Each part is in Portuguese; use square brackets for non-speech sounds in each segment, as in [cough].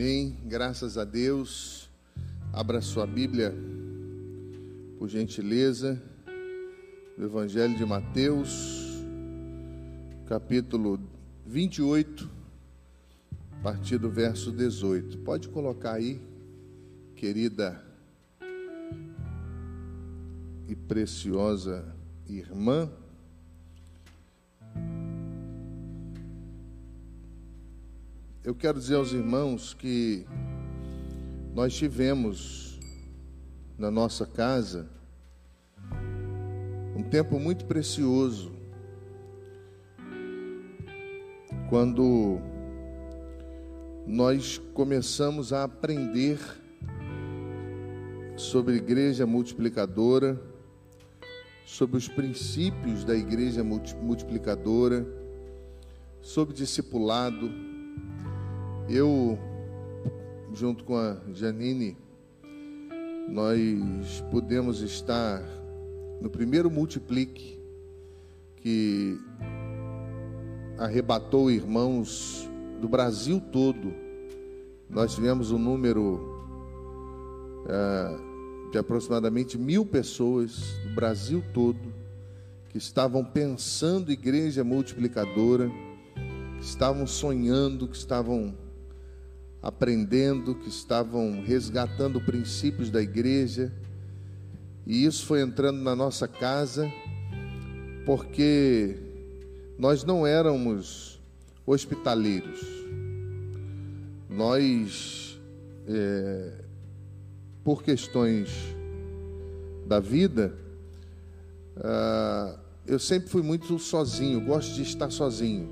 Amém. Graças a Deus. Abra sua Bíblia, por gentileza, no Evangelho de Mateus, capítulo 28, a partir do verso 18. Pode colocar aí, querida e preciosa irmã. Eu quero dizer aos irmãos que nós tivemos na nossa casa um tempo muito precioso quando nós começamos a aprender sobre igreja multiplicadora, sobre os princípios da igreja multiplicadora, sobre discipulado eu, junto com a Janine, nós pudemos estar no primeiro multiplique que arrebatou irmãos do Brasil todo. Nós tivemos um número é, de aproximadamente mil pessoas do Brasil todo que estavam pensando igreja multiplicadora, que estavam sonhando, que estavam aprendendo, que estavam resgatando princípios da igreja. E isso foi entrando na nossa casa, porque nós não éramos hospitaleiros. Nós, é, por questões da vida, ah, eu sempre fui muito sozinho, gosto de estar sozinho.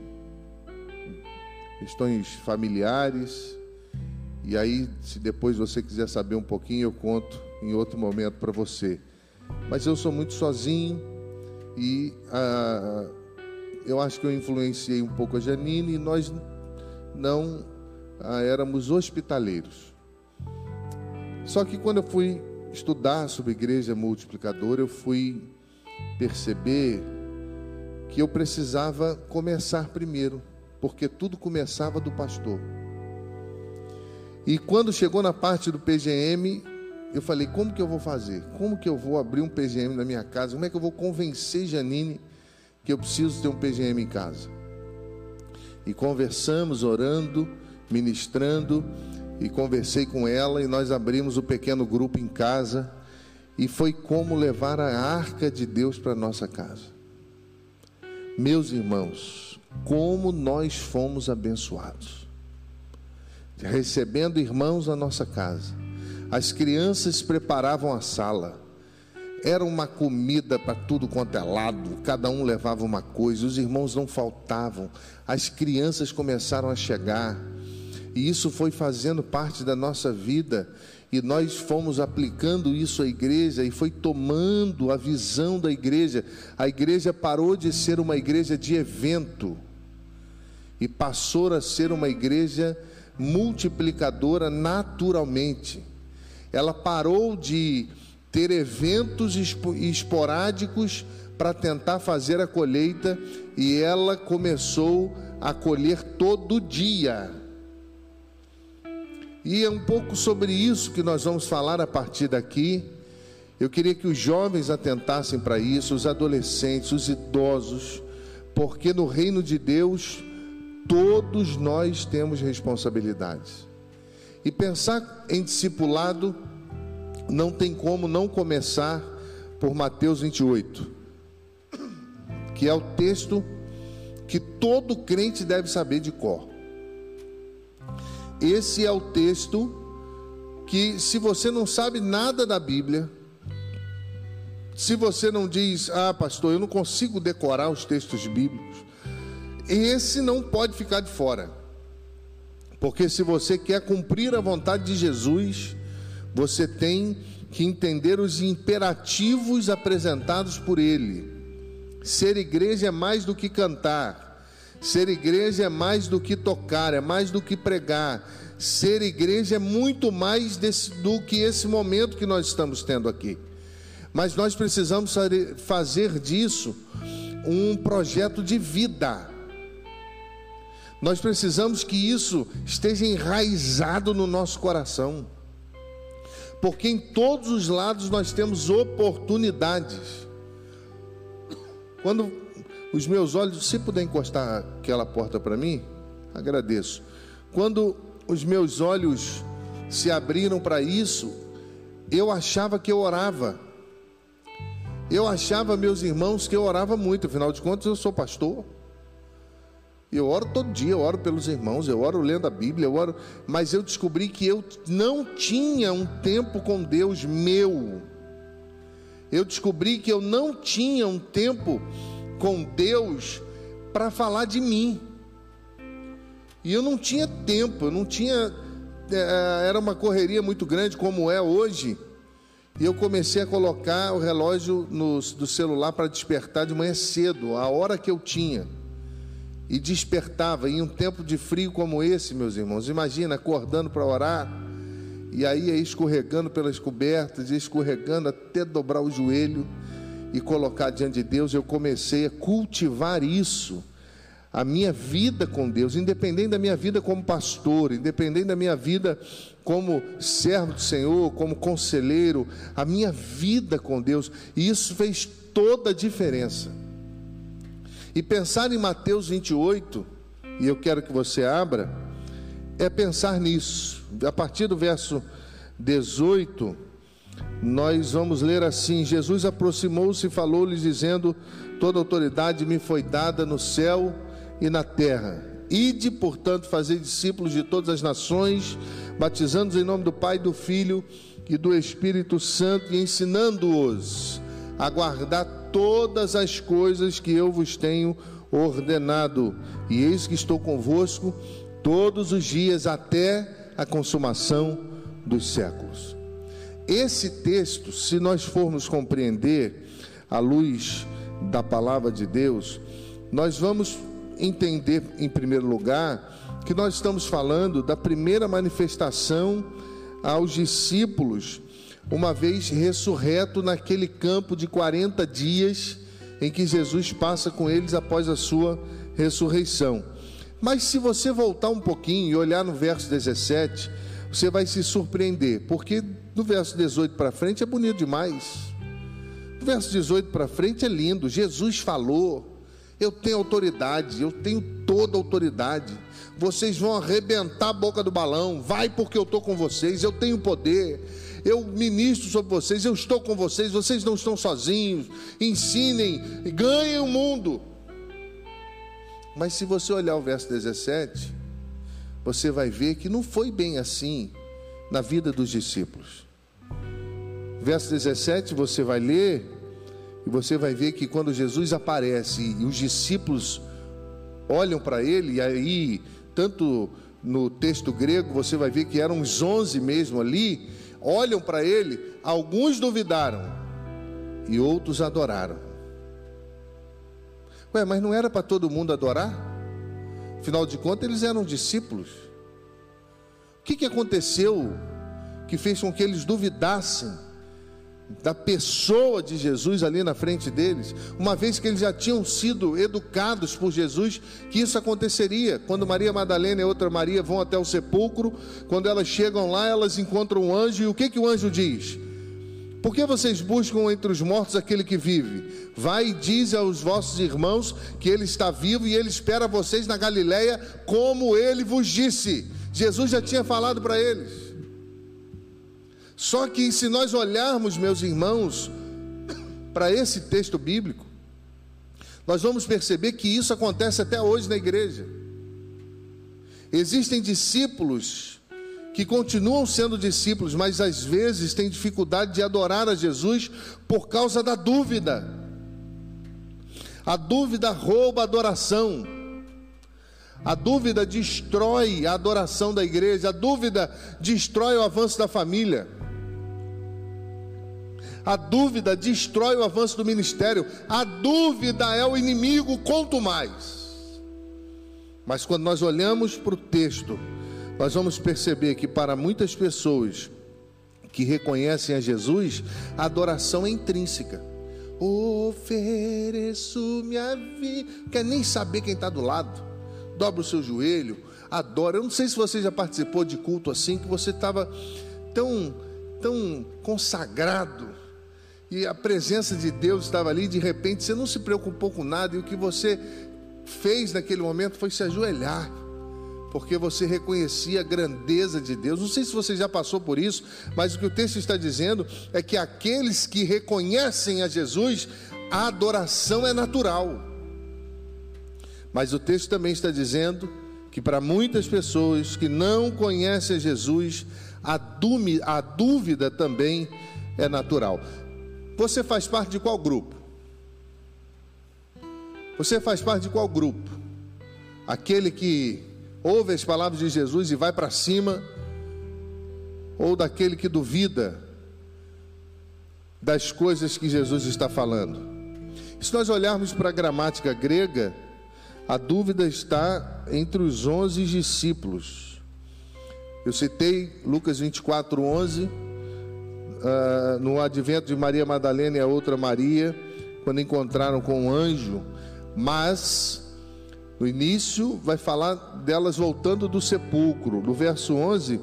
Questões familiares, e aí, se depois você quiser saber um pouquinho, eu conto em outro momento para você. Mas eu sou muito sozinho e ah, eu acho que eu influenciei um pouco a Janine e nós não ah, éramos hospitaleiros. Só que quando eu fui estudar sobre igreja multiplicadora, eu fui perceber que eu precisava começar primeiro, porque tudo começava do pastor. E quando chegou na parte do PGM, eu falei: como que eu vou fazer? Como que eu vou abrir um PGM na minha casa? Como é que eu vou convencer Janine que eu preciso ter um PGM em casa? E conversamos, orando, ministrando, e conversei com ela, e nós abrimos o pequeno grupo em casa, e foi como levar a arca de Deus para nossa casa. Meus irmãos, como nós fomos abençoados recebendo irmãos na nossa casa. As crianças preparavam a sala. Era uma comida para tudo quanto é lado, cada um levava uma coisa, os irmãos não faltavam, as crianças começaram a chegar, e isso foi fazendo parte da nossa vida, e nós fomos aplicando isso à igreja e foi tomando a visão da igreja. A igreja parou de ser uma igreja de evento e passou a ser uma igreja multiplicadora naturalmente. Ela parou de ter eventos esporádicos para tentar fazer a colheita e ela começou a colher todo dia. E é um pouco sobre isso que nós vamos falar a partir daqui. Eu queria que os jovens atentassem para isso, os adolescentes, os idosos, porque no reino de Deus Todos nós temos responsabilidades. E pensar em discipulado não tem como não começar por Mateus 28, que é o texto que todo crente deve saber de cor. Esse é o texto que, se você não sabe nada da Bíblia, se você não diz, ah, pastor, eu não consigo decorar os textos bíblicos, esse não pode ficar de fora. Porque se você quer cumprir a vontade de Jesus, você tem que entender os imperativos apresentados por ele. Ser igreja é mais do que cantar. Ser igreja é mais do que tocar, é mais do que pregar. Ser igreja é muito mais desse, do que esse momento que nós estamos tendo aqui. Mas nós precisamos fazer disso um projeto de vida. Nós precisamos que isso esteja enraizado no nosso coração. Porque em todos os lados nós temos oportunidades. Quando os meus olhos, se puder encostar aquela porta para mim, agradeço. Quando os meus olhos se abriram para isso, eu achava que eu orava. Eu achava, meus irmãos, que eu orava muito, afinal de contas eu sou pastor. Eu oro todo dia, eu oro pelos irmãos, eu oro lendo a Bíblia, eu oro, mas eu descobri que eu não tinha um tempo com Deus meu. Eu descobri que eu não tinha um tempo com Deus para falar de mim. E eu não tinha tempo, eu não tinha. É, era uma correria muito grande, como é hoje. E eu comecei a colocar o relógio no, do celular para despertar de manhã cedo, a hora que eu tinha e despertava em um tempo de frio como esse, meus irmãos. Imagina acordando para orar e aí escorregando pelas cobertas, escorregando até dobrar o joelho e colocar diante de Deus. Eu comecei a cultivar isso, a minha vida com Deus, independente da minha vida como pastor, independente da minha vida como servo do Senhor, como conselheiro, a minha vida com Deus. E isso fez toda a diferença. E pensar em Mateus 28, e eu quero que você abra, é pensar nisso. A partir do verso 18, nós vamos ler assim: Jesus aproximou-se e falou-lhes, dizendo: Toda autoridade me foi dada no céu e na terra. Ide, portanto, fazer discípulos de todas as nações, batizando-os em nome do Pai, do Filho e do Espírito Santo, e ensinando-os a guardar todas as coisas que eu vos tenho ordenado. E eis que estou convosco todos os dias até a consumação dos séculos. Esse texto, se nós formos compreender à luz da palavra de Deus, nós vamos entender, em primeiro lugar, que nós estamos falando da primeira manifestação aos discípulos uma vez ressurreto naquele campo de 40 dias em que Jesus passa com eles após a sua ressurreição. Mas se você voltar um pouquinho e olhar no verso 17, você vai se surpreender, porque do verso 18 para frente é bonito demais. Do verso 18 para frente é lindo. Jesus falou: Eu tenho autoridade, eu tenho toda autoridade. Vocês vão arrebentar a boca do balão. Vai porque eu estou com vocês, eu tenho poder eu ministro sobre vocês, eu estou com vocês, vocês não estão sozinhos. Ensinem, ganhem o mundo. Mas se você olhar o verso 17, você vai ver que não foi bem assim na vida dos discípulos. Verso 17, você vai ler e você vai ver que quando Jesus aparece e os discípulos olham para ele, e aí, tanto no texto grego, você vai ver que eram os onze mesmo ali, olham para ele, alguns duvidaram e outros adoraram. Ué, mas não era para todo mundo adorar? Afinal de contas, eles eram discípulos. O que, que aconteceu que fez com que eles duvidassem da pessoa de Jesus ali na frente deles, uma vez que eles já tinham sido educados por Jesus que isso aconteceria. Quando Maria Madalena e outra Maria vão até o sepulcro, quando elas chegam lá, elas encontram um anjo e o que que o anjo diz? Por que vocês buscam entre os mortos aquele que vive? Vai e diz aos vossos irmãos que ele está vivo e ele espera vocês na Galileia, como ele vos disse. Jesus já tinha falado para eles. Só que se nós olharmos, meus irmãos, [coughs] para esse texto bíblico, nós vamos perceber que isso acontece até hoje na igreja. Existem discípulos que continuam sendo discípulos, mas às vezes têm dificuldade de adorar a Jesus por causa da dúvida. A dúvida rouba a adoração. A dúvida destrói a adoração da igreja, a dúvida destrói o avanço da família. A dúvida destrói o avanço do ministério. A dúvida é o inimigo, quanto mais. Mas quando nós olhamos para o texto, nós vamos perceber que para muitas pessoas que reconhecem a Jesus, a adoração é intrínseca. Ofereço minha vida. Quer nem saber quem está do lado. dobra o seu joelho, adora. Eu não sei se você já participou de culto assim, que você estava tão, tão consagrado e a presença de Deus estava ali, de repente você não se preocupou com nada e o que você fez naquele momento foi se ajoelhar, porque você reconhecia a grandeza de Deus. Não sei se você já passou por isso, mas o que o texto está dizendo é que aqueles que reconhecem a Jesus, a adoração é natural. Mas o texto também está dizendo que para muitas pessoas que não conhecem a Jesus, a dúvida também é natural. Você faz parte de qual grupo? Você faz parte de qual grupo? Aquele que ouve as palavras de Jesus e vai para cima, ou daquele que duvida das coisas que Jesus está falando? Se nós olharmos para a gramática grega, a dúvida está entre os onze discípulos. Eu citei Lucas 24, 11, uh, no advento de Maria Madalena e a outra Maria, quando encontraram com um anjo mas no início vai falar delas voltando do sepulcro. No verso 11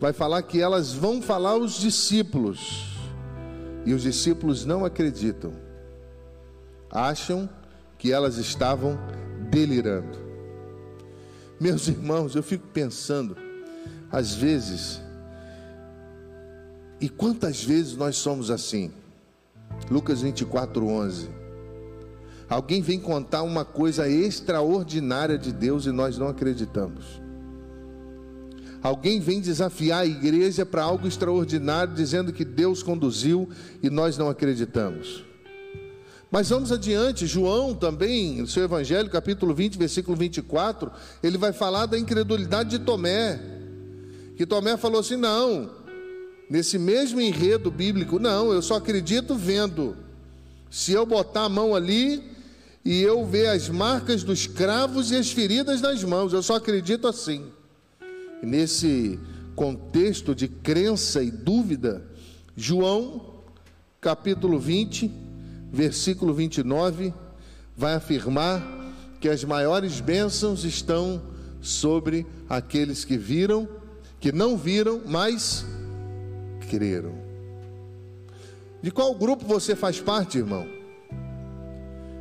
vai falar que elas vão falar aos discípulos. E os discípulos não acreditam. Acham que elas estavam delirando. Meus irmãos, eu fico pensando, às vezes, e quantas vezes nós somos assim? Lucas 24, 11. Alguém vem contar uma coisa extraordinária de Deus e nós não acreditamos. Alguém vem desafiar a igreja para algo extraordinário, dizendo que Deus conduziu e nós não acreditamos. Mas vamos adiante, João também, no seu Evangelho, capítulo 20, versículo 24, ele vai falar da incredulidade de Tomé. Que Tomé falou assim: não, nesse mesmo enredo bíblico, não, eu só acredito vendo. Se eu botar a mão ali, e eu ver as marcas dos cravos e as feridas nas mãos. Eu só acredito assim. Nesse contexto de crença e dúvida, João, capítulo 20, versículo 29, vai afirmar que as maiores bênçãos estão sobre aqueles que viram, que não viram, mas creram. De qual grupo você faz parte, irmão?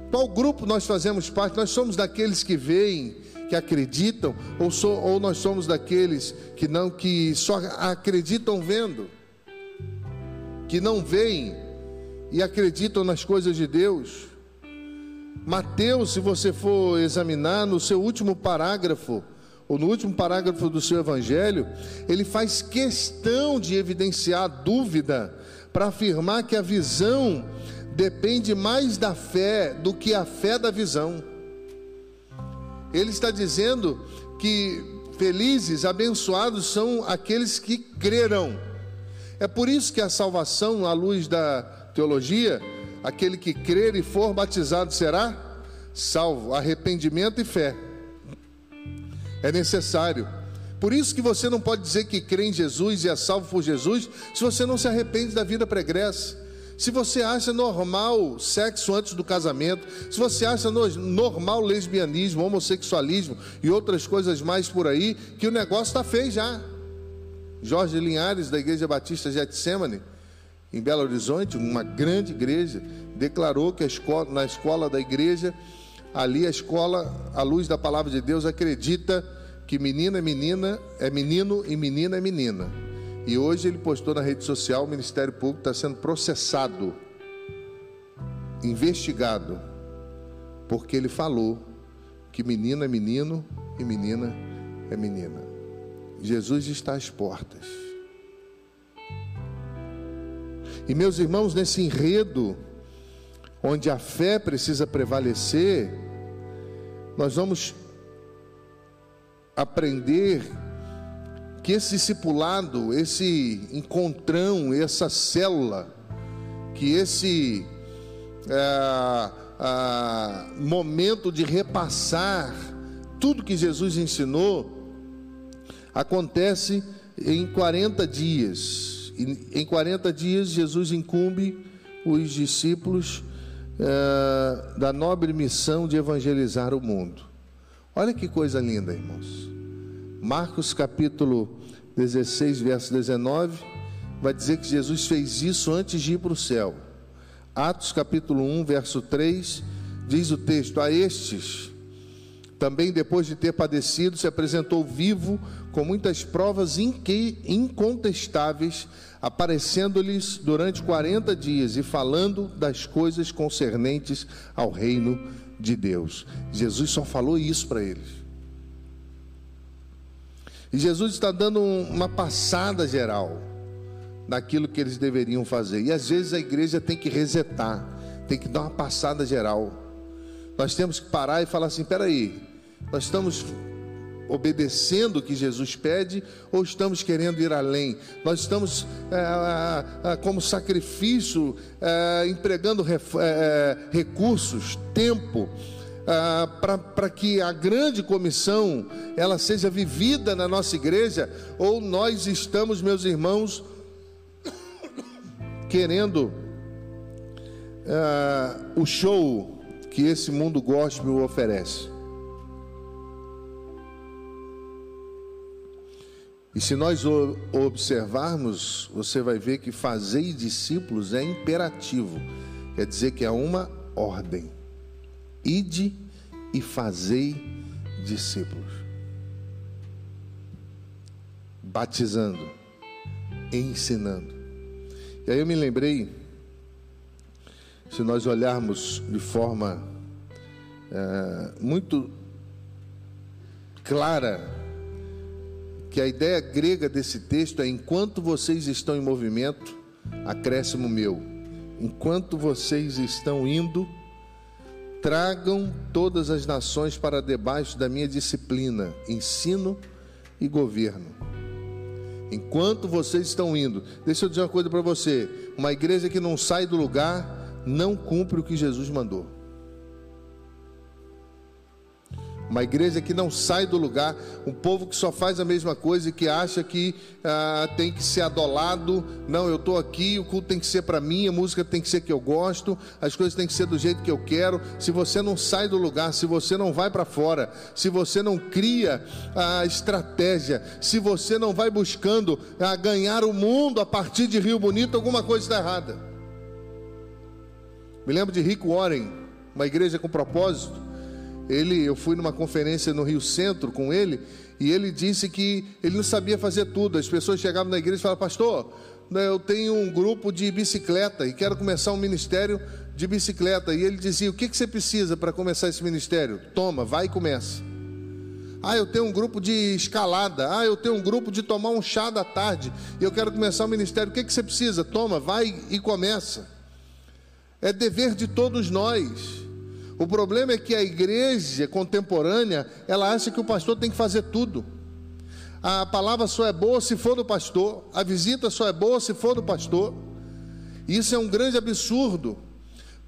Qual grupo nós fazemos parte? Nós somos daqueles que veem, que acreditam, ou, so, ou nós somos daqueles que não, que só acreditam vendo, que não veem e acreditam nas coisas de Deus. Mateus, se você for examinar no seu último parágrafo, ou no último parágrafo do seu evangelho, ele faz questão de evidenciar dúvida para afirmar que a visão depende mais da fé do que a fé da visão. Ele está dizendo que felizes, abençoados são aqueles que crerão. É por isso que a salvação, à luz da teologia, aquele que crer e for batizado será salvo, arrependimento e fé. É necessário. Por isso que você não pode dizer que crê em Jesus e é salvo por Jesus, se você não se arrepende da vida pregressa. Se você acha normal sexo antes do casamento, se você acha normal lesbianismo, homossexualismo e outras coisas mais por aí, que o negócio está feio já. Jorge Linhares, da Igreja Batista Getsemane, em Belo Horizonte, uma grande igreja, declarou que escola, na escola da igreja, ali a escola, à luz da palavra de Deus, acredita que menina é menina, é menino e menina é menina. E hoje ele postou na rede social: o Ministério Público está sendo processado, investigado, porque ele falou que menino é menino e menina é menina. Jesus está às portas. E meus irmãos, nesse enredo, onde a fé precisa prevalecer, nós vamos aprender que esse discipulado, esse encontrão, essa célula, que esse é, momento de repassar tudo que Jesus ensinou, acontece em 40 dias. Em 40 dias, Jesus incumbe os discípulos é, da nobre missão de evangelizar o mundo. Olha que coisa linda, irmãos. Marcos capítulo 16, verso 19, vai dizer que Jesus fez isso antes de ir para o céu. Atos capítulo 1, verso 3, diz o texto: A estes, também depois de ter padecido, se apresentou vivo, com muitas provas incontestáveis, aparecendo-lhes durante 40 dias e falando das coisas concernentes ao reino de Deus. Jesus só falou isso para eles. E Jesus está dando uma passada geral naquilo que eles deveriam fazer. E às vezes a igreja tem que resetar, tem que dar uma passada geral. Nós temos que parar e falar assim: peraí, nós estamos obedecendo o que Jesus pede ou estamos querendo ir além? Nós estamos, é, é, como sacrifício, é, empregando recursos, tempo ah, para que a grande comissão ela seja vivida na nossa igreja, ou nós estamos, meus irmãos, [coughs] querendo o show que esse mundo gospel oferece. E se nós observarmos, você vai ver que fazer discípulos é imperativo, quer dizer que é uma ordem. Ide e fazei discípulos. Batizando, ensinando. E aí eu me lembrei, se nós olharmos de forma é, muito clara, que a ideia grega desse texto é: enquanto vocês estão em movimento, acréscimo meu. Enquanto vocês estão indo, Tragam todas as nações para debaixo da minha disciplina, ensino e governo. Enquanto vocês estão indo, deixa eu dizer uma coisa para você: uma igreja que não sai do lugar não cumpre o que Jesus mandou. Uma igreja que não sai do lugar, um povo que só faz a mesma coisa e que acha que ah, tem que ser adolado. Não, eu estou aqui, o culto tem que ser para mim, a música tem que ser que eu gosto, as coisas têm que ser do jeito que eu quero. Se você não sai do lugar, se você não vai para fora, se você não cria a estratégia, se você não vai buscando ah, ganhar o mundo a partir de Rio Bonito, alguma coisa está errada. Me lembro de Rick Warren, uma igreja com propósito. Ele, eu fui numa conferência no Rio Centro com ele e ele disse que ele não sabia fazer tudo. As pessoas chegavam na igreja e falavam: Pastor, né, eu tenho um grupo de bicicleta e quero começar um ministério de bicicleta. E ele dizia: O que, que você precisa para começar esse ministério? Toma, vai e começa. Ah, eu tenho um grupo de escalada. Ah, eu tenho um grupo de tomar um chá da tarde. E eu quero começar o ministério. O que, que você precisa? Toma, vai e começa. É dever de todos nós o problema é que a igreja contemporânea, ela acha que o pastor tem que fazer tudo. A palavra só é boa se for do pastor, a visita só é boa se for do pastor. Isso é um grande absurdo,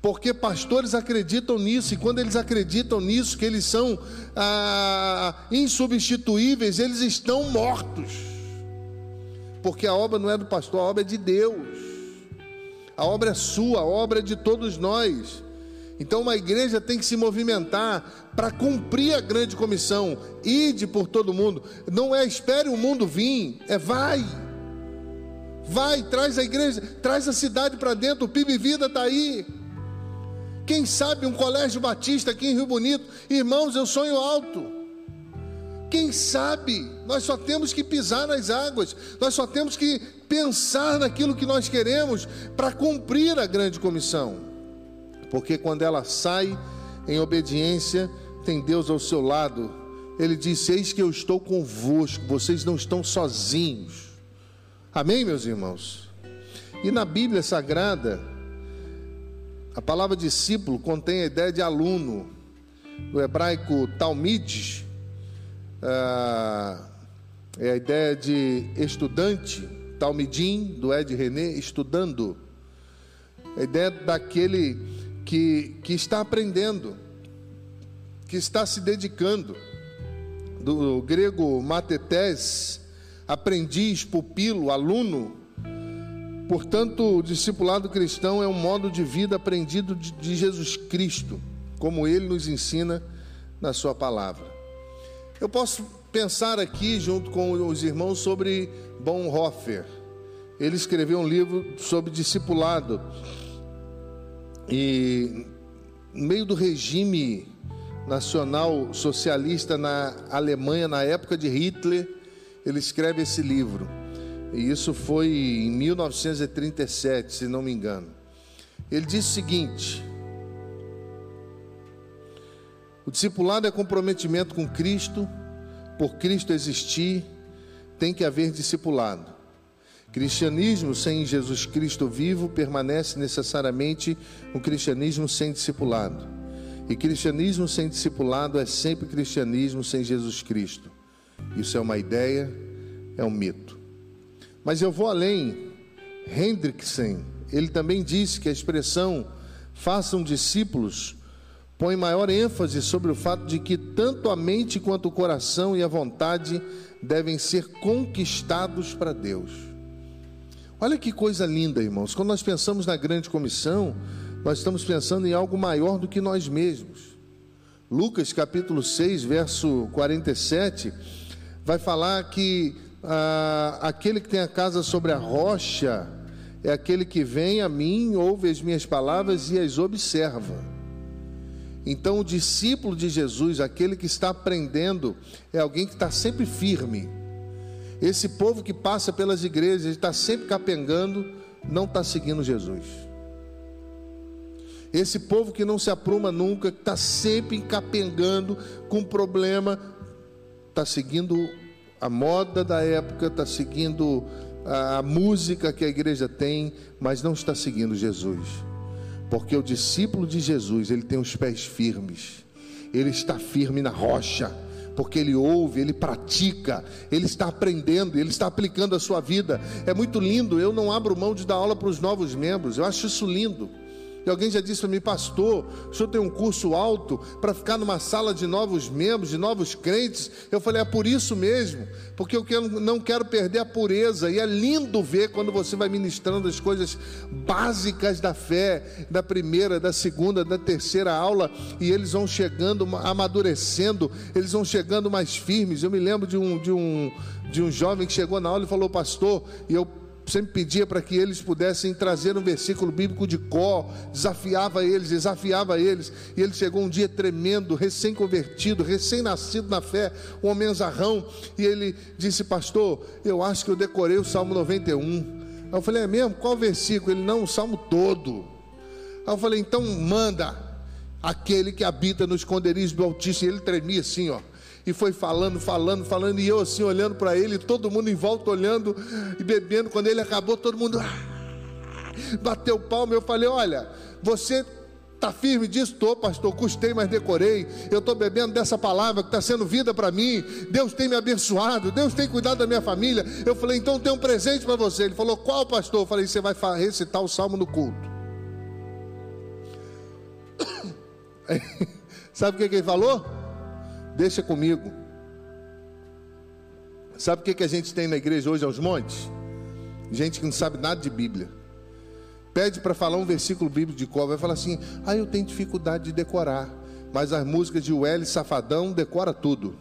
porque pastores acreditam nisso, e quando eles acreditam nisso, que eles são ah, insubstituíveis, eles estão mortos, porque a obra não é do pastor, a obra é de Deus, a obra é sua, a obra é de todos nós. Então, uma igreja tem que se movimentar para cumprir a grande comissão. Ide por todo mundo. Não é espere o mundo vir, é vai. Vai, traz a igreja, traz a cidade para dentro. O PIB Vida está aí. Quem sabe um colégio batista aqui em Rio Bonito. Irmãos, eu sonho alto. Quem sabe? Nós só temos que pisar nas águas. Nós só temos que pensar naquilo que nós queremos para cumprir a grande comissão porque quando ela sai em obediência, tem Deus ao seu lado. Ele disse: Eis que eu estou convosco, vocês não estão sozinhos. Amém, meus irmãos? E na Bíblia Sagrada, a palavra discípulo contém a ideia de aluno, do hebraico talmid, ah, é a ideia de estudante, talmidim, do Ed René, estudando, a ideia daquele que, que está aprendendo, que está se dedicando. Do grego matetes, aprendiz, pupilo, aluno. Portanto, o discipulado cristão é um modo de vida aprendido de, de Jesus Cristo, como ele nos ensina na sua palavra. Eu posso pensar aqui, junto com os irmãos, sobre Bonhoeffer. Ele escreveu um livro sobre discipulado. E no meio do regime nacional socialista na Alemanha, na época de Hitler, ele escreve esse livro. E isso foi em 1937, se não me engano. Ele diz o seguinte: O discipulado é comprometimento com Cristo, por Cristo existir, tem que haver discipulado. Cristianismo sem Jesus Cristo vivo permanece necessariamente um cristianismo sem discipulado. E cristianismo sem discipulado é sempre cristianismo sem Jesus Cristo. Isso é uma ideia, é um mito. Mas eu vou além. Hendrickson, ele também disse que a expressão façam discípulos põe maior ênfase sobre o fato de que tanto a mente quanto o coração e a vontade devem ser conquistados para Deus. Olha que coisa linda, irmãos. Quando nós pensamos na grande comissão, nós estamos pensando em algo maior do que nós mesmos. Lucas capítulo 6, verso 47, vai falar que ah, aquele que tem a casa sobre a rocha é aquele que vem a mim, ouve as minhas palavras e as observa. Então, o discípulo de Jesus, aquele que está aprendendo, é alguém que está sempre firme. Esse povo que passa pelas igrejas, está sempre capengando, não está seguindo Jesus. Esse povo que não se apruma nunca, que está sempre capengando com problema, está seguindo a moda da época, está seguindo a, a música que a igreja tem, mas não está seguindo Jesus. Porque o discípulo de Jesus, ele tem os pés firmes, ele está firme na rocha, porque ele ouve, ele pratica, ele está aprendendo, ele está aplicando a sua vida. É muito lindo. Eu não abro mão de dar aula para os novos membros, eu acho isso lindo. E alguém já disse para mim, pastor, o senhor tem um curso alto para ficar numa sala de novos membros, de novos crentes. Eu falei, é por isso mesmo, porque eu não quero perder a pureza. E é lindo ver quando você vai ministrando as coisas básicas da fé, da primeira, da segunda, da terceira aula, e eles vão chegando, amadurecendo, eles vão chegando mais firmes. Eu me lembro de um, de um, de um jovem que chegou na aula e falou, pastor, e eu sempre pedia para que eles pudessem trazer um versículo bíblico de có, desafiava eles, desafiava eles, e ele chegou um dia tremendo, recém-convertido, recém-nascido na fé, um homem zarrão, e ele disse, pastor, eu acho que eu decorei o Salmo 91. Aí eu falei, é mesmo? Qual versículo? Ele, não, o Salmo todo. Aí eu falei, então manda aquele que habita no esconderijo do Altíssimo, e ele tremia assim, ó e foi falando, falando, falando, e eu assim olhando para ele, todo mundo em volta olhando e bebendo. Quando ele acabou, todo mundo ah, bateu palma. Eu falei: Olha, você Está firme disso? Estou, pastor. Custei, mas decorei. Eu estou bebendo dessa palavra que está sendo vida para mim. Deus tem me abençoado. Deus tem cuidado da minha família. Eu falei, então tem um presente para você. Ele falou, qual, pastor? Eu falei, você vai recitar o salmo no culto. [coughs] Sabe o que, que ele falou? Deixa comigo. Sabe o que, que a gente tem na igreja hoje aos montes? Gente que não sabe nada de Bíblia. Pede para falar um versículo bíblico de cor, vai falar assim: ah, eu tenho dificuldade de decorar. Mas as músicas de Welly Safadão decora tudo.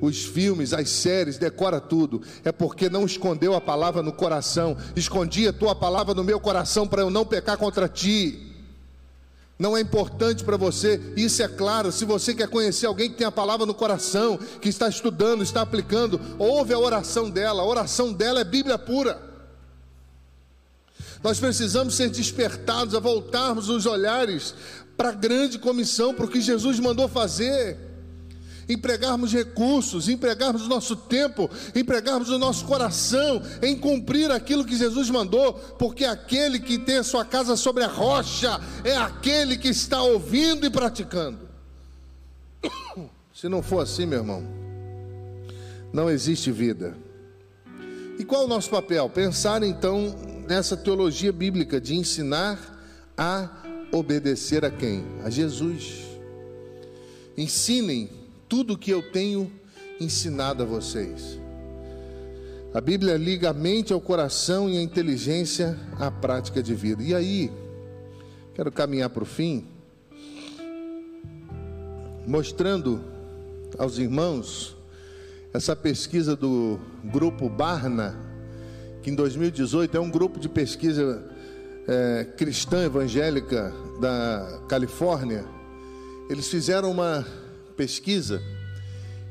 Os filmes, as séries, decora tudo. É porque não escondeu a palavra no coração. Escondi a tua palavra no meu coração para eu não pecar contra ti não é importante para você, isso é claro. Se você quer conhecer alguém que tem a palavra no coração, que está estudando, está aplicando, ouve a oração dela, a oração dela é Bíblia pura. Nós precisamos ser despertados a voltarmos os olhares para a grande comissão, para o que Jesus mandou fazer empregarmos recursos, empregarmos nosso tempo, empregarmos o nosso coração em cumprir aquilo que Jesus mandou, porque aquele que tem a sua casa sobre a rocha é aquele que está ouvindo e praticando. [coughs] Se não for assim, meu irmão, não existe vida. E qual é o nosso papel? Pensar então nessa teologia bíblica de ensinar a obedecer a quem? A Jesus. Ensinem tudo que eu tenho ensinado a vocês. A Bíblia liga a mente ao coração e a inteligência à prática de vida. E aí, quero caminhar para o fim, mostrando aos irmãos essa pesquisa do grupo Barna, que em 2018 é um grupo de pesquisa é, cristã evangélica da Califórnia. Eles fizeram uma pesquisa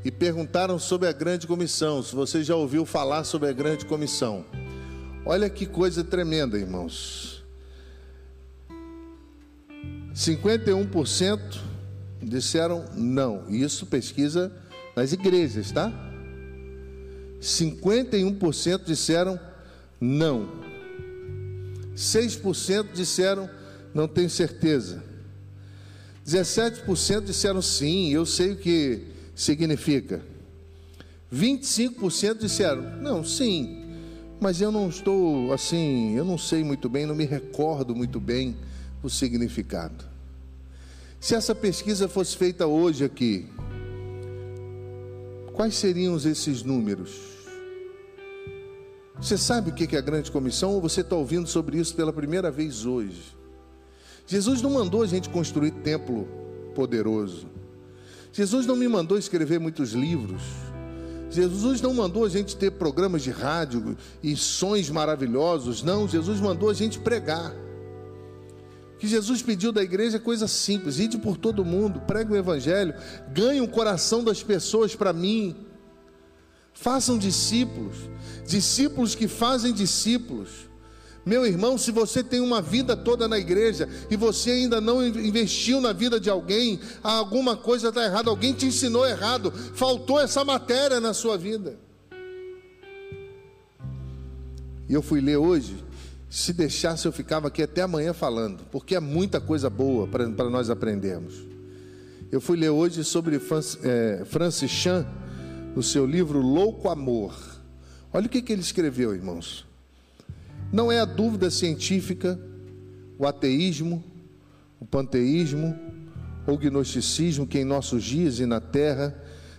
e perguntaram sobre a grande comissão. Se você já ouviu falar sobre a grande comissão, olha que coisa tremenda, irmãos. 51% disseram não. Isso pesquisa nas igrejas, tá? 51% disseram não. 6% disseram não tenho certeza. 17% disseram sim, eu sei o que significa. 25% disseram não, sim, mas eu não estou assim, eu não sei muito bem, não me recordo muito bem o significado. Se essa pesquisa fosse feita hoje aqui, quais seriam esses números? Você sabe o que é a grande comissão ou você está ouvindo sobre isso pela primeira vez hoje? Jesus não mandou a gente construir templo poderoso. Jesus não me mandou escrever muitos livros. Jesus não mandou a gente ter programas de rádio e sons maravilhosos. Não, Jesus mandou a gente pregar que Jesus pediu da igreja é coisa simples: ide por todo mundo, pregue o evangelho, ganhe o coração das pessoas para mim. Façam discípulos, discípulos que fazem discípulos. Meu irmão, se você tem uma vida toda na igreja e você ainda não investiu na vida de alguém, alguma coisa está errada, alguém te ensinou errado, faltou essa matéria na sua vida. E eu fui ler hoje se deixasse, eu ficava aqui até amanhã falando, porque é muita coisa boa para nós aprendermos. Eu fui ler hoje sobre é, Francis Chan, no seu livro Louco Amor. Olha o que, que ele escreveu, irmãos. Não é a dúvida científica, o ateísmo, o panteísmo ou gnosticismo que em nossos dias e na terra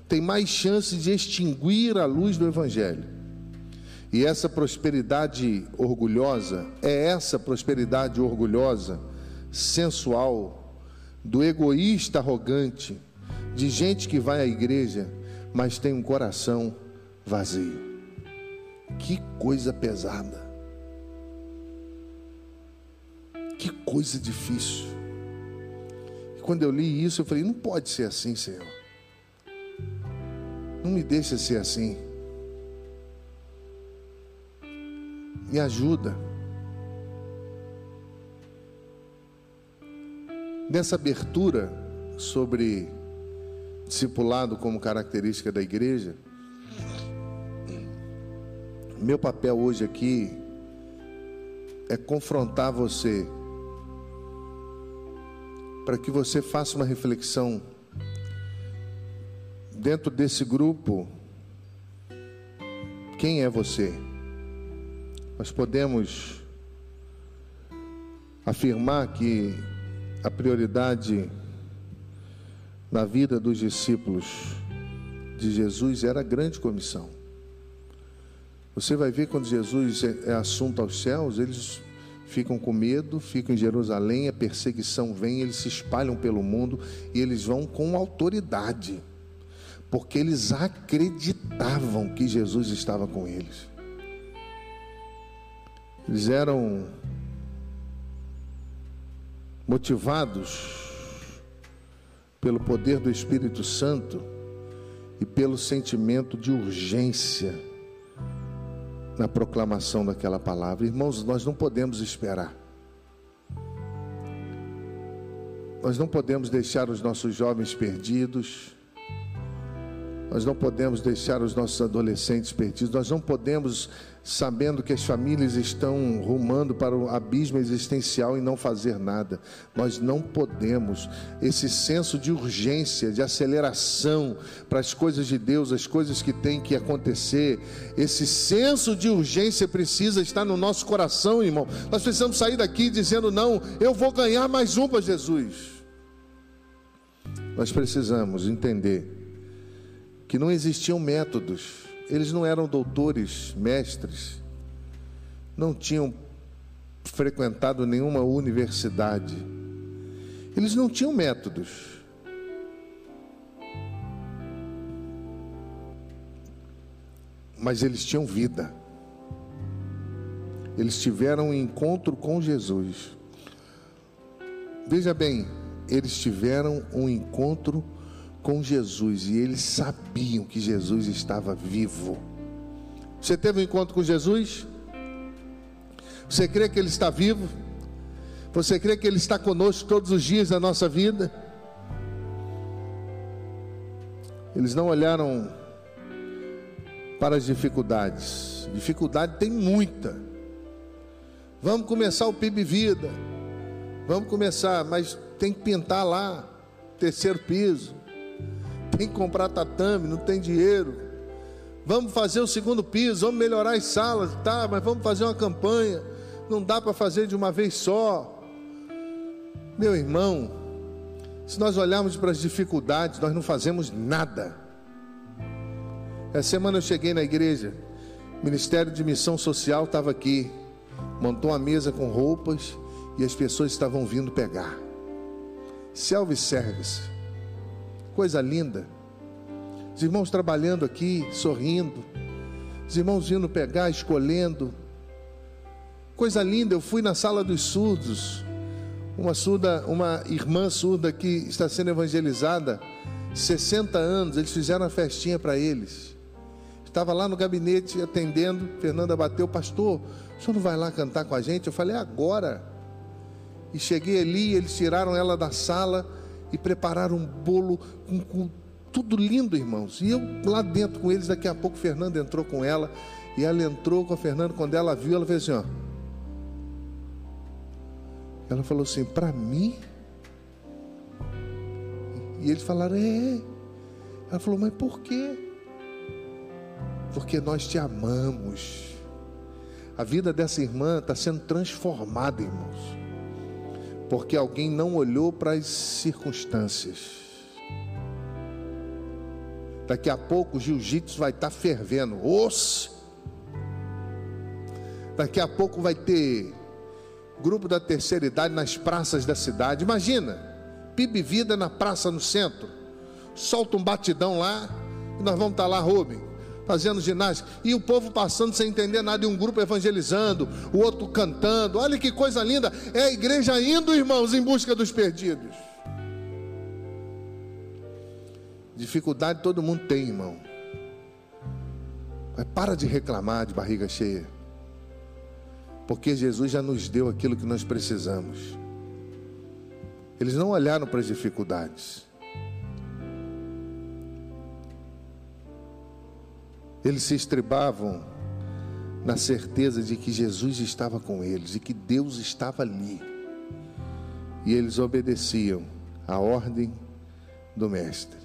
tem mais chance de extinguir a luz do Evangelho e essa prosperidade orgulhosa é essa prosperidade orgulhosa, sensual, do egoísta arrogante, de gente que vai à igreja, mas tem um coração vazio. Que coisa pesada. Que coisa difícil. E quando eu li isso, eu falei: não pode ser assim, Senhor. Não me deixa ser assim. Me ajuda. Nessa abertura sobre discipulado como característica da igreja, meu papel hoje aqui é confrontar você para que você faça uma reflexão dentro desse grupo. Quem é você? nós podemos afirmar que a prioridade na vida dos discípulos de Jesus era a grande comissão. Você vai ver quando Jesus é, é assunto aos céus, eles ficam com medo, ficam em Jerusalém, a perseguição vem, eles se espalham pelo mundo e eles vão com autoridade, porque eles acreditavam que Jesus estava com eles. Eles eram motivados pelo poder do Espírito Santo e pelo sentimento de urgência na proclamação daquela palavra. Irmãos, nós não podemos esperar. Nós não podemos deixar os nossos jovens perdidos. Nós não podemos deixar os nossos adolescentes perdidos. Nós não podemos sabendo que as famílias estão rumando para o abismo existencial e não fazer nada. Nós não podemos. Esse senso de urgência, de aceleração para as coisas de Deus, as coisas que têm que acontecer, esse senso de urgência precisa estar no nosso coração, irmão. Nós precisamos sair daqui dizendo: não, eu vou ganhar mais um para Jesus. Nós precisamos entender que não existiam métodos. Eles não eram doutores, mestres, não tinham frequentado nenhuma universidade. Eles não tinham métodos. Mas eles tinham vida. Eles tiveram um encontro com Jesus. Veja bem, eles tiveram um encontro com Jesus e eles sabiam que Jesus estava vivo. Você teve um encontro com Jesus? Você crê que Ele está vivo? Você crê que Ele está conosco todos os dias da nossa vida? Eles não olharam para as dificuldades. Dificuldade tem muita. Vamos começar o PIB Vida. Vamos começar, mas tem que pintar lá, terceiro piso. Tem que comprar tatame, não tem dinheiro. Vamos fazer o segundo piso, vamos melhorar as salas, tá, mas vamos fazer uma campanha. Não dá para fazer de uma vez só. Meu irmão, se nós olharmos para as dificuldades, nós não fazemos nada. Essa semana eu cheguei na igreja, Ministério de Missão Social estava aqui, montou uma mesa com roupas e as pessoas estavam vindo pegar. Self-service, coisa linda. Os irmãos trabalhando aqui, sorrindo, os irmãos vindo pegar, escolhendo. Coisa linda, eu fui na sala dos surdos, uma surda, uma irmã surda que está sendo evangelizada, 60 anos, eles fizeram uma festinha para eles. Estava lá no gabinete atendendo, Fernanda bateu, pastor, o senhor não vai lá cantar com a gente? Eu falei, agora. E cheguei ali, eles tiraram ela da sala e prepararam um bolo com, com tudo lindo, irmãos. E eu lá dentro com eles, daqui a pouco Fernanda entrou com ela. E ela entrou com a Fernanda, quando ela viu, ela fez assim, ó. Ela falou assim, para mim? E eles falaram, é. Ela falou, mas por quê? Porque nós te amamos. A vida dessa irmã está sendo transformada, irmãos porque alguém não olhou para as circunstâncias. Daqui a pouco o jiu-jitsu vai estar tá fervendo. Osse! Daqui a pouco vai ter grupo da terceira idade nas praças da cidade. Imagina, PIB Vida na praça no centro. Solta um batidão lá e nós vamos estar tá lá, Rubem fazendo ginástica, e o povo passando sem entender nada, e um grupo evangelizando, o outro cantando. Olha que coisa linda! É a igreja indo, irmãos, em busca dos perdidos. Dificuldade todo mundo tem, irmão. Mas para de reclamar de barriga cheia. Porque Jesus já nos deu aquilo que nós precisamos. Eles não olharam para as dificuldades. Eles se estribavam na certeza de que Jesus estava com eles e que Deus estava ali. E eles obedeciam à ordem do Mestre.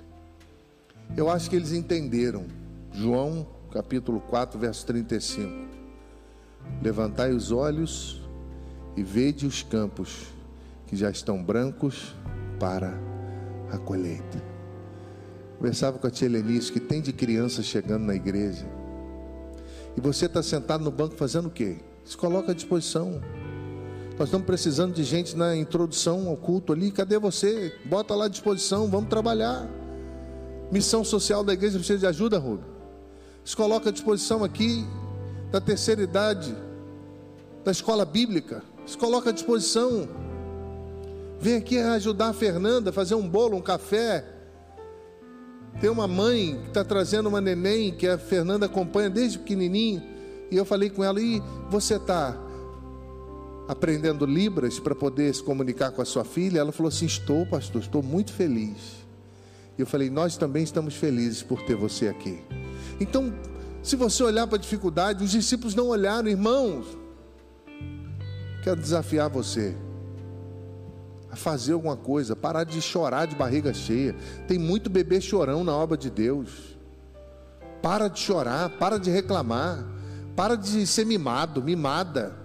Eu acho que eles entenderam. João capítulo 4, verso 35. Levantai os olhos e vede os campos que já estão brancos para a colheita. Conversava com a tia Helenice que tem de criança chegando na igreja. E você está sentado no banco fazendo o quê? Se coloca à disposição. Nós estamos precisando de gente na introdução ao culto ali. Cadê você? Bota lá à disposição, vamos trabalhar. Missão social da igreja precisa de ajuda, Rubio. Se coloca à disposição aqui da terceira idade, da escola bíblica. Se coloca à disposição. Vem aqui ajudar a Fernanda, fazer um bolo, um café tem uma mãe que está trazendo uma neném que a Fernanda acompanha desde pequenininho. E eu falei com ela: e você está aprendendo Libras para poder se comunicar com a sua filha? Ela falou assim: estou, pastor, estou muito feliz. E eu falei: nós também estamos felizes por ter você aqui. Então, se você olhar para a dificuldade, os discípulos não olharam, irmãos. Quero desafiar você fazer alguma coisa, parar de chorar de barriga cheia. Tem muito bebê chorão na obra de Deus. Para de chorar, para de reclamar, para de ser mimado, mimada.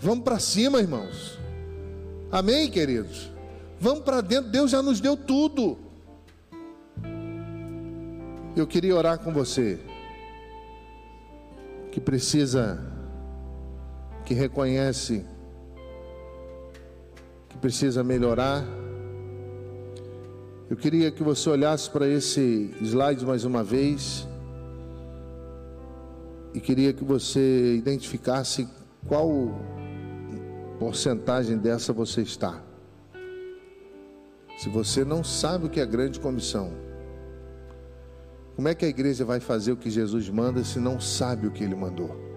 Vamos para cima, irmãos. Amém, queridos? Vamos para dentro, Deus já nos deu tudo. Eu queria orar com você, que precisa, que reconhece precisa melhorar. Eu queria que você olhasse para esse slide mais uma vez. e queria que você identificasse qual porcentagem dessa você está. Se você não sabe o que é grande comissão, como é que a igreja vai fazer o que Jesus manda se não sabe o que ele mandou?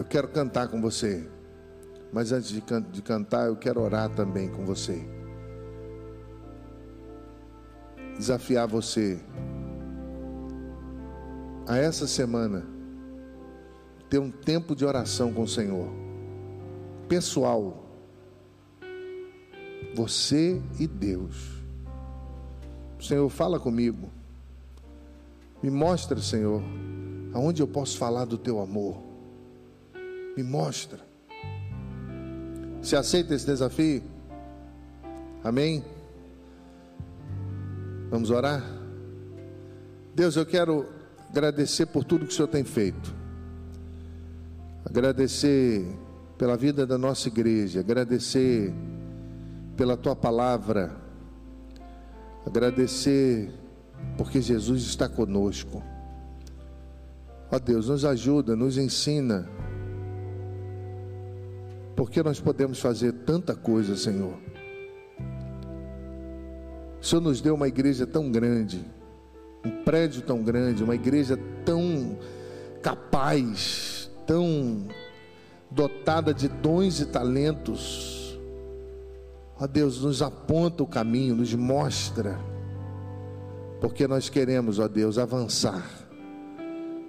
Eu quero cantar com você, mas antes de, can de cantar, eu quero orar também com você. Desafiar você a essa semana ter um tempo de oração com o Senhor, pessoal, você e Deus. Senhor, fala comigo, me mostra, Senhor, aonde eu posso falar do teu amor. Me mostra. Você aceita esse desafio? Amém? Vamos orar? Deus, eu quero agradecer por tudo que o Senhor tem feito. Agradecer pela vida da nossa igreja, agradecer pela tua palavra, agradecer porque Jesus está conosco. Ó Deus, nos ajuda, nos ensina porque nós podemos fazer tanta coisa, Senhor. O Senhor nos deu uma igreja tão grande, um prédio tão grande, uma igreja tão capaz, tão dotada de dons e talentos. Ó Deus, nos aponta o caminho, nos mostra, porque nós queremos, ó Deus, avançar,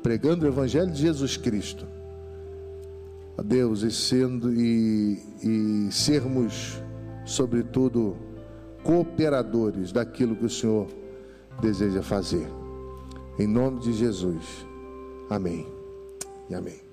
pregando o Evangelho de Jesus Cristo a Deus e sendo e, e sermos, sobretudo, cooperadores daquilo que o Senhor deseja fazer. Em nome de Jesus. Amém. E amém.